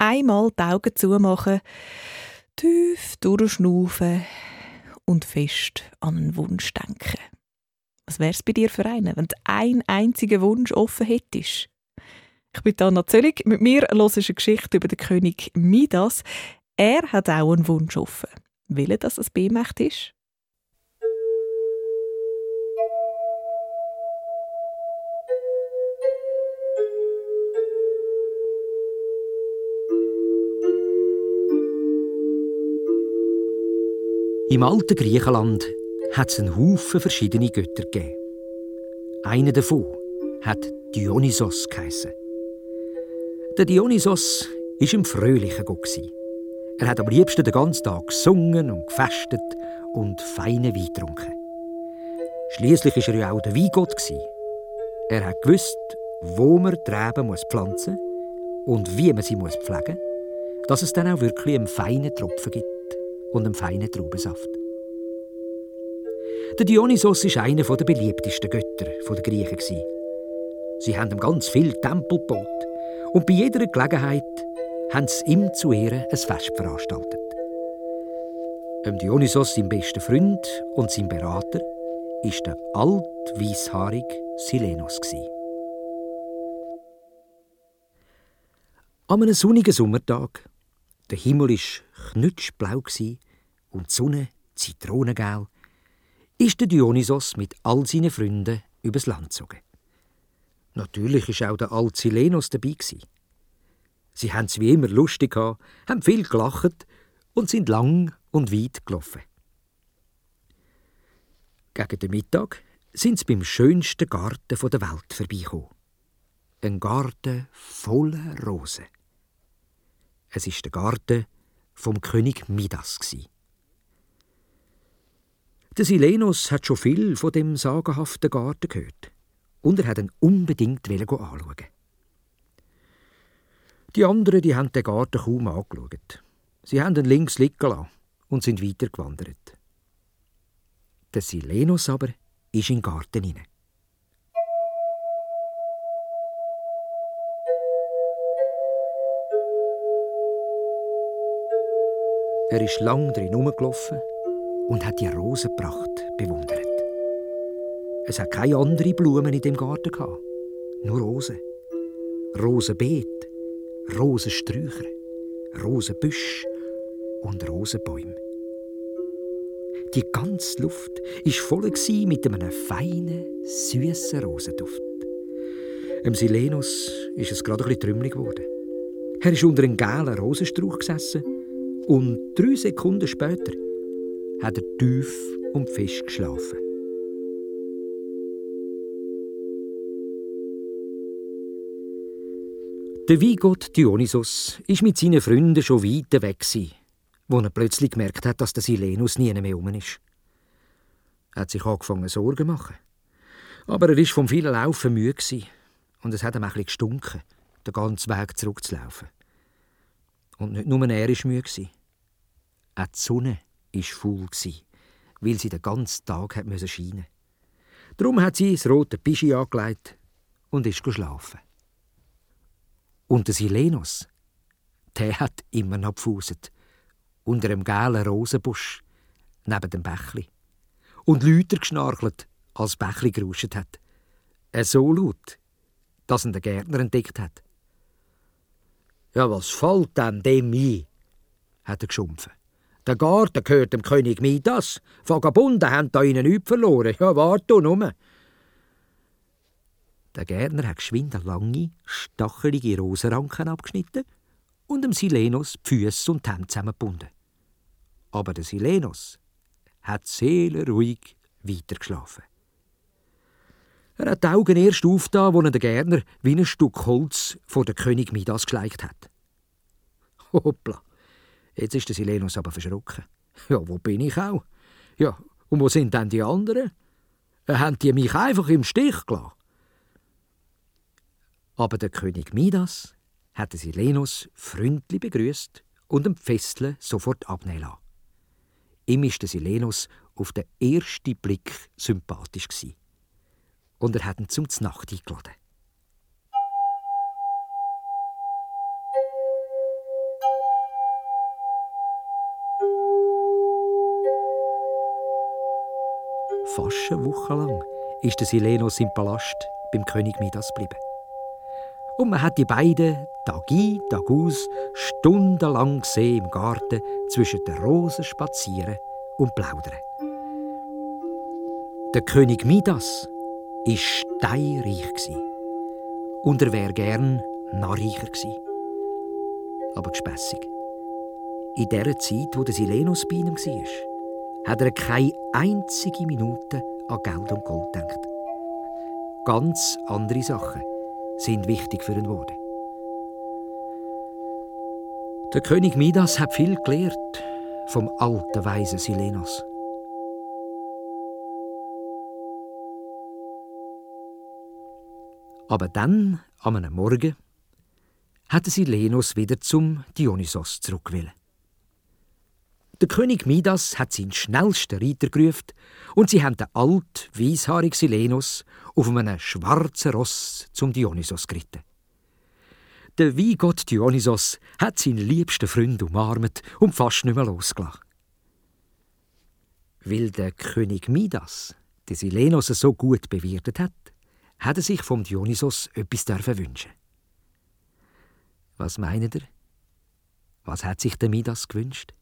einmal die Augen zumachen, tief durchschnaufen und fest an einen Wunsch denken. Was wär's bei dir für einen, wenn du einen einzigen Wunsch offen hättest? Ich bin Anna Zöllig. Mit mir los eine Geschichte über den König Midas. Er hat auch einen Wunsch offen. Will er, dass es bei ihm ist? Im alten Griechenland hat es einen Haufen verschiedene Götter gegeben. Einer davon hat Dionysos geheissen. Der Dionysos war ein fröhlicher Gott. Er hat am liebsten den ganzen Tag gesungen und gefestet und feine Wein getrunken. Schließlich war er ja auch der Weingott. Er hat gewusst, wo man die Reben pflanzen muss und wie man sie pflegen muss, dass es dann auch wirklich einen feinen Tropfen gibt und einem feinen Traubensaft. Der Dionysos war einer der beliebtesten Götter der Griechen. Sie haben ihm ganz viel Tempel gebaut und bei jeder Gelegenheit haben sie ihm zu Ehren ein Fest veranstaltet. Dem Dionysos, sein bester Freund und sein Berater, war der alt weisshaarige Silenos. An einem sonnigen Sommertag, der Himmel war knutschblau und die Sonne zitronengel, ist der Dionysos mit all seinen Freunden übers Land gezogen. Natürlich war auch der alte Silenos dabei. Sie haben es wie immer lustig gehabt, haben viel gelacht und sind lang und weit gelaufen. Gegen den Mittag sind sie beim schönsten Garten der Welt vorbeigekommen. Ein Garten voller Rosen. Es ist der Garten vom König Midas. Der Silenus hat schon viel von dem sagenhaften Garten gehört und er hat ihn unbedingt anschauen. Die anderen die haben den Garten kaum angeschaut. Sie haben ihn links liegen lassen und sind weitergewandert. Der Silenus aber ist in den Garten hinein. Er ist lang drin herumgelaufen und hat die Rosenpracht bewundert. Es hat keine anderen Blumen in dem Garten gehabt, nur Rosen. Rosenbeet, Rosensträucher, Rosenbüsch und Rosenbäume. Die ganze Luft war voll mit einem feinen, süßen Rosenduft. Im Silenus ist es gerade ein bisschen trümmelig geworden. Er ist unter einem gelben Rosenstrauch gesessen und drei Sekunden später hat er tief und fest geschlafen. Der Weingott Dionysos war mit seinen Freunden schon weit weg, wo er plötzlich gemerkt hat, dass der Silenus nie mehr um ist. Er hat sich angefangen Sorgen zu machen. Aber er war vom vielen Laufen müde und es hat ihm bisschen gestunken, den ganzen Weg zurückzulaufen. Und nicht nur er war müde. Auch die Sonne war faul, weil sie den ganzen Tag scheinen musste. Darum hat sie das rote Pischi angelegt und ist geschlafen. Und der Silenus, der hat immer noch gefuset, unter einem gelben Rosenbusch, neben dem Bächli. Und Lüter geschnarchelt, als Bächli geruscht hat. Er so laut, dass ihn der Gärtner entdeckt hat. Ja, was fällt denn dem ein? hat er geschumpfen. Der Garten gehört dem König Midas. Vagabunden haben da ihnen nichts verloren. Ja, warte nur. Der Gärtner hat geschwind lange, stachelige Rosenranken abgeschnitten und dem Silenus die Füße und die Hände zusammengebunden. Aber der Silenus hat seelenruhig weitergeschlafen. Er hat die Augen erst aufgetan, als er den Gärtner wie ein Stück Holz vor den König Midas geleicht hat. Hoppla! Jetzt ist der Silenus aber verschrocken. Ja, wo bin ich auch? Ja, und wo sind denn die anderen? Äh, haben die mich einfach im Stich gelassen? Aber der König Midas hat Silenus freundlich begrüßt und dem Festle sofort abnehmen lassen. Ihm ist der Silenus auf den ersten Blick sympathisch gewesen. Und er hat ihn zum Znacht eingeladen. Fast eine Woche lang ist der Silenos im Palast beim König Midas geblieben. Und man hat die beiden Tag ein, Tag aus stundenlang gesehen im Garten zwischen den Rosen spazieren und plaudern. Der König Midas war steinreich und er wäre gern noch reicher gewesen. Aber gespässig. In der Zeit, wo der Silenus bei ihm war, hat er keine einzige Minute an Geld und Gold gedacht. Ganz andere Sachen sind wichtig für ihn geworden. Der König Midas hat viel gelernt vom alten weisen Silenos. Aber dann, an einem Morgen, hatte Silenos wieder zum Dionysos zurückgewählt. Der König Midas hat seinen schnellsten Reiter gerufen und sie haben den alt weishaarigen Silenos auf einem schwarzen Ross zum Dionysos geritten. Der Weingott Dionysos hat seinen liebsten Freund umarmt und fast nicht mehr losgelassen. Weil der König Midas den Silenos so gut bewirtet hat, hat er sich vom Dionysos etwas wünschen Was meint ihr? Was hat sich der Midas gewünscht?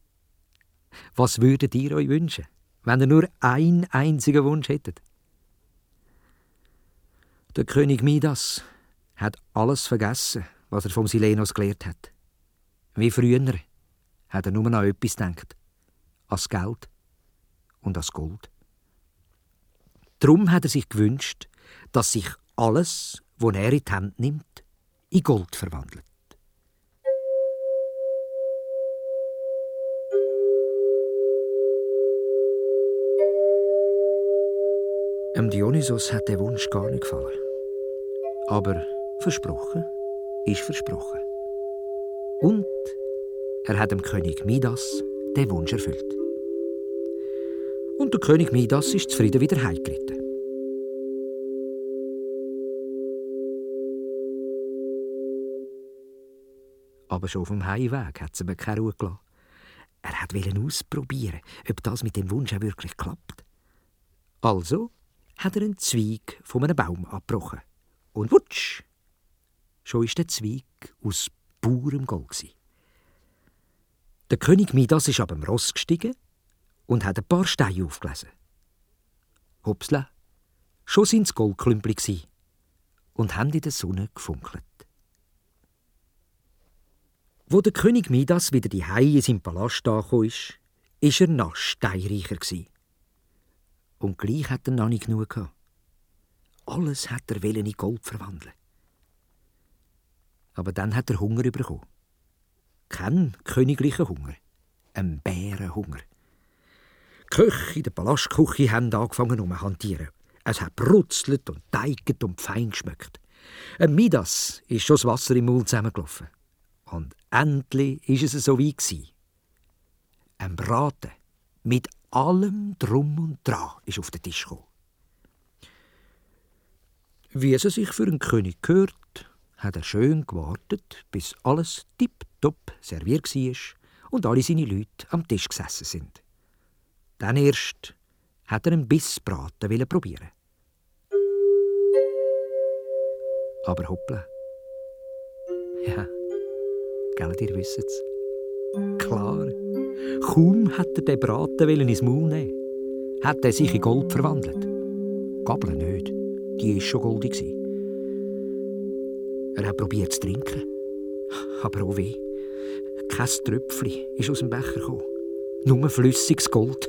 Was würdet ihr euch wünschen, wenn ihr nur einen einzigen Wunsch hättet? Der König Midas hat alles vergessen, was er vom Silenos gelehrt hat. Wie früher hat er nur noch etwas gedacht. Ans Geld und ans Gold. Darum hat er sich gewünscht, dass sich alles, was er in die Hand nimmt, in Gold verwandelt. Dem Dionysos hat der Wunsch gar nicht gefallen. Aber versprochen ist versprochen. Und er hat dem König Midas den Wunsch erfüllt. Und der König Midas ist zufrieden wieder heimgeritten. Aber schon auf dem Heimweg hat es ihm keine Ruhe gelassen. Er wollte ausprobieren, ob das mit dem Wunsch auch wirklich klappt. Also hat er einen Zweig von einem Baum abgebrochen. Und wutsch! Schon ist der Zweig aus purem Gold. Der König Midas ist ab dem Ross gestiegen und hat ein paar Steine aufgelesen. Hupsle, schon sind es Goldklümpel und haben in der Sonne gefunkelt. Wo der König Midas wieder die Hei in seinem Palast angekommen ist, ist er noch steinreicher und gleich hat er noch nicht genug gehabt. Alles hat er in Gold verwandeln. Aber dann hat er Hunger bekommen. Kein königlicher Hunger, ein Bärenhunger. Die Köche in der Palastküche haben angefangen um hantieren. Es hat brutzelt und teiget und fein geschmeckt. Ein Midas ist schon das Wasser im Mund zusammengelaufen. Und endlich ist es so wie Ein Braten mit allem Drum und Dran ist auf den Tisch gekommen. Wie es sich für einen König gehört, hat er schön gewartet, bis alles tipptopp serviert war und alle seine Leute am Tisch gesessen sind. Dann erst hat er einen Bissbraten probieren. Aber hoppla. Ja, gell, ihr wisst es. Klar. Kaum hat er den Braten ins Maul nehmen hat er sich in Gold verwandelt. Gabel nicht, die war schon goldig. Er hat probiert zu trinken. Aber auch weh. Kein Tröpfchen ist aus dem Becher gekommen. Nur flüssiges Gold.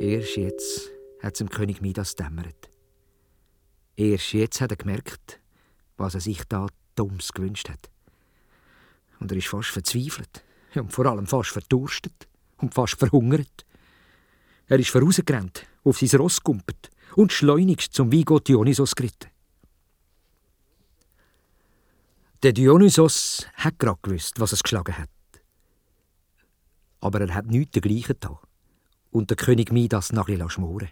Erst jetzt hat es dem König Midas dämmert. Erst jetzt hat er gemerkt, was er sich da Dummes gewünscht hat. Und er ist fast verzweifelt und vor allem fast verdurstet und fast verhungert. Er ist vorausgerannt, auf sein Ross gumpet und schleunigst zum Weingott Dionysos geritten. Der Dionysos hat gerade gewusst, was es geschlagen hat. Aber er hat nichts dergleichen getan und der König Midas nachher schmoren.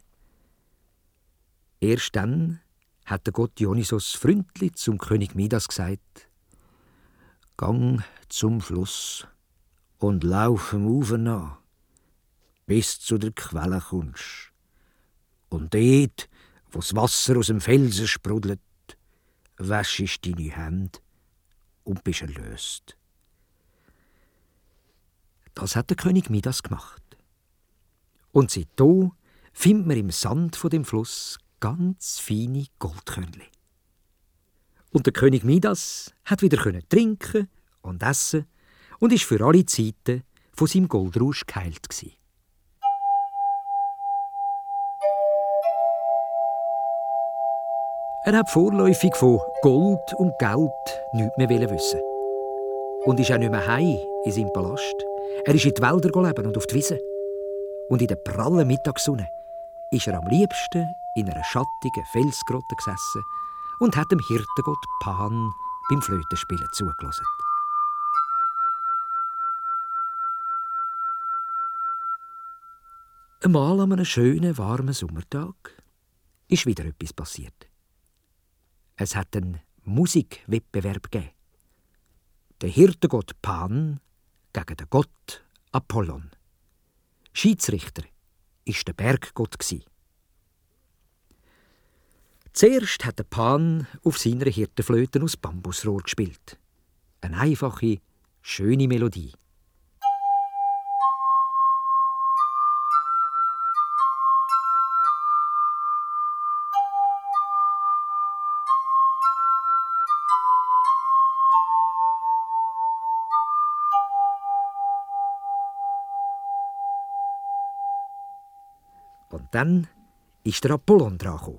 Erst dann hat der Gott Dionysos freundlich zum König Midas gesagt: Gang zum Fluss und lauf dem Ufer nach, bis zu der Quelle kommst. Und dort, wo das Wasser aus dem Felsen sprudelt, wäschst deine Hände und bist erlöst. Das hat der König Midas gemacht. Und seitdem findet man im Sand von dem Fluss ganz feine Goldkörnchen. Und der König Midas hat wieder trinken und essen und ist für alle Zeiten von seinem Goldrausch geheilt. Er hat vorläufig von Gold und Geld nichts mehr wissen. Und ist auch nicht mehr heim in seinem Palast. Er ist in die Wälder leben und auf die Wiese. Und in der prallen Mittagssonne ist er am liebsten in einer schattigen Felsgrotte gesessen und hat dem Hirtengott Pan beim Flötenspielen zugelassen. Einmal an einem schönen, warmen Sommertag ist wieder etwas passiert. Es hat einen Musikwettbewerb gegeben. Der Hirtengott Pan gegen den Gott Apollon. Schiedsrichter war der Berggott. Zuerst hat der Pan auf seiner Hirtenflöte aus Bambusrohr gespielt. Eine einfache, schöne Melodie. Und dann ist der Apollon dran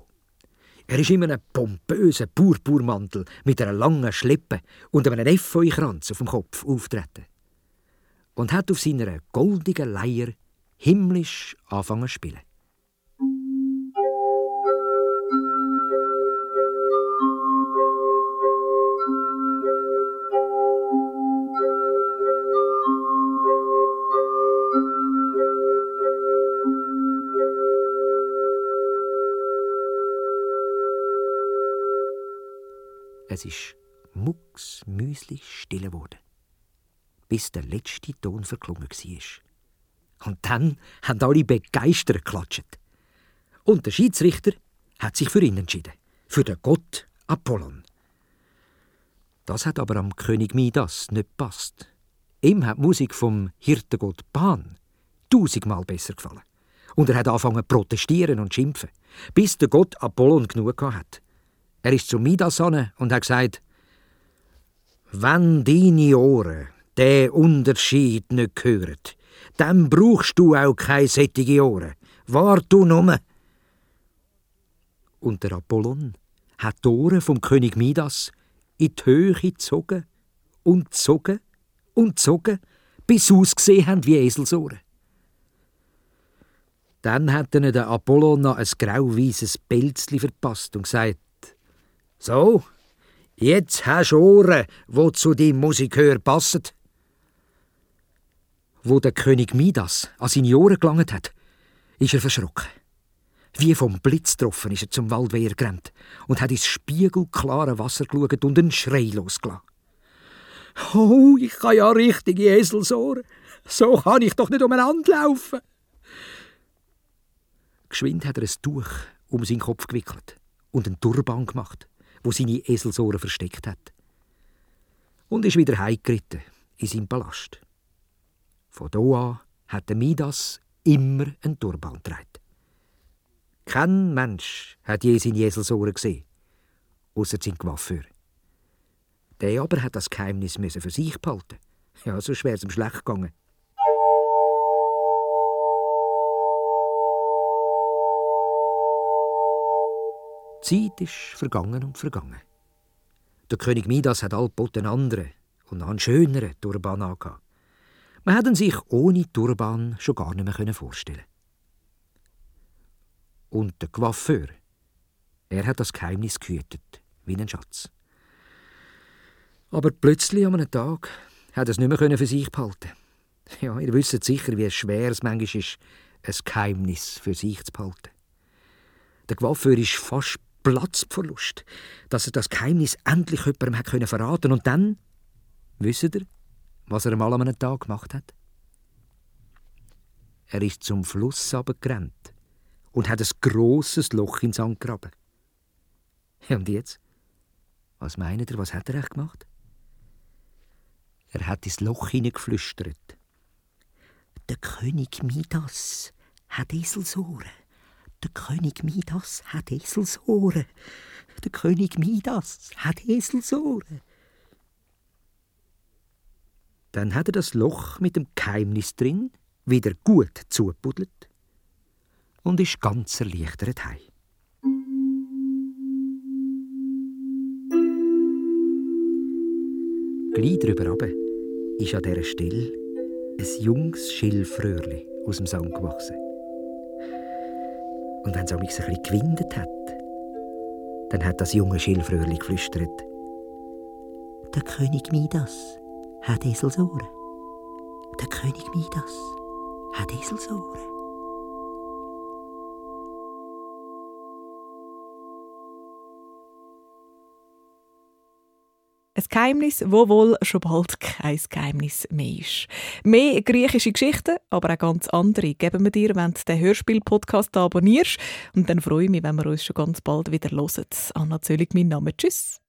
Er ist in einem pompösen Purpurmantel mit einer langen Schleppe und einem Efeukranz auf dem Kopf auftreten. Und hat auf seiner goldigen Leier himmlisch angefangen zu spielen. Es ist mucksmüslich still geworden, bis der letzte Ton verklungen war. Und dann haben alle begeistert geklatscht. Und der Schiedsrichter hat sich für ihn entschieden, für den Gott Apollon. Das hat aber am König Midas nicht passt. Ihm hat die Musik vom Hirtengott Pan tausendmal besser gefallen. Und er hat angefangen zu protestieren und schimpfen, bis der Gott Apollon genug hat. Er ist zu Midas und hat gesagt, wenn deine Ohren den Unterschied nicht hören, dann brauchst du auch keine sättige Ohren. Wart du nur. Und der Apollon hat die Ohren vom König Midas in die Höhe gezogen und gezogen und gezogen, bis sie ausgesehen haben wie Eselsohren. Dann hat ihnen der Apollon noch ein grau-weißes Pelzli verpasst und gesagt, so, jetzt hast du Ohren, wo zu deinem Musikhör passen. Wo der König Midas an seine Ohren gelangt hat, ist er verschrocken. Wie vom Blitz getroffen ist er zum Waldwehr gerannt und hat ins spiegelklare Wasser geschaut und einen Schrei losgelassen. Oh, ich habe ja richtige Eselsohren. So kann ich doch nicht umeinander laufen. Geschwind hat er ein Tuch um seinen Kopf gewickelt und einen Turban gemacht wo seine Eselsohren versteckt hat. Und ist wieder heimgeritten in seinem Palast. Von da an hat der Midas immer einen Turban getragen. Kein Mensch hat je seine Eselsohren gesehen, außer sein Coiffeur. Der aber hat das Geheimnis für sich behalten. Ja, so schwer es ihm schlecht gegangen. Die Zeit ist vergangen und vergangen. Der König Midas hat allbald einen anderen und noch einen schöneren Turban angehabt. Man hätte sich ohne Turban schon gar nicht mehr vorstellen Und der Coiffeur, er hat das Geheimnis gehütet, wie ein Schatz. Aber plötzlich an einem Tag hat er es nicht mehr für sich behalten. Ja, ihr wisst sicher, wie schwer es manchmal ist, ein Geheimnis für sich zu behalten. Der Coiffeur ist fast Platzverlust, dass er das Geheimnis endlich jemandem hat können verraten und dann, wisst ihr, was er einmal an einem Tag gemacht hat? Er ist zum Fluss gerannt und hat ein grosses Loch ins Sand gegraben. Und jetzt? Was meint ihr, was hat er echt gemacht? Er hat ins Loch hineingeflüstert. Der König Midas hat Eselsohren. Der König Midas hat Eselsohren. Der König Midas hat Eselsohren. Dann hat er das Loch mit dem Geheimnis drin wieder gut zugebuddelt und ist ganz erleichtert heim. Gleich drüber runter ist an dieser Stelle ein junges Schilfröhrli aus dem Sand gewachsen. Und wenn es ein bisschen gewindet hat, dann hat das junge Schilfröhrli geflüstert. Der König Midas hat Eselsohren. Der König Midas hat Eselsohren. Ein Geheimnis, wo wohl schon bald kein Geheimnis mehr ist. Mehr griechische Geschichten, aber auch ganz andere, geben wir dir, wenn du den Hörspiel-Podcast abonnierst. Und dann freue ich mich, wenn wir uns schon ganz bald wieder hören. Anna Zöllig, mein Name. Tschüss.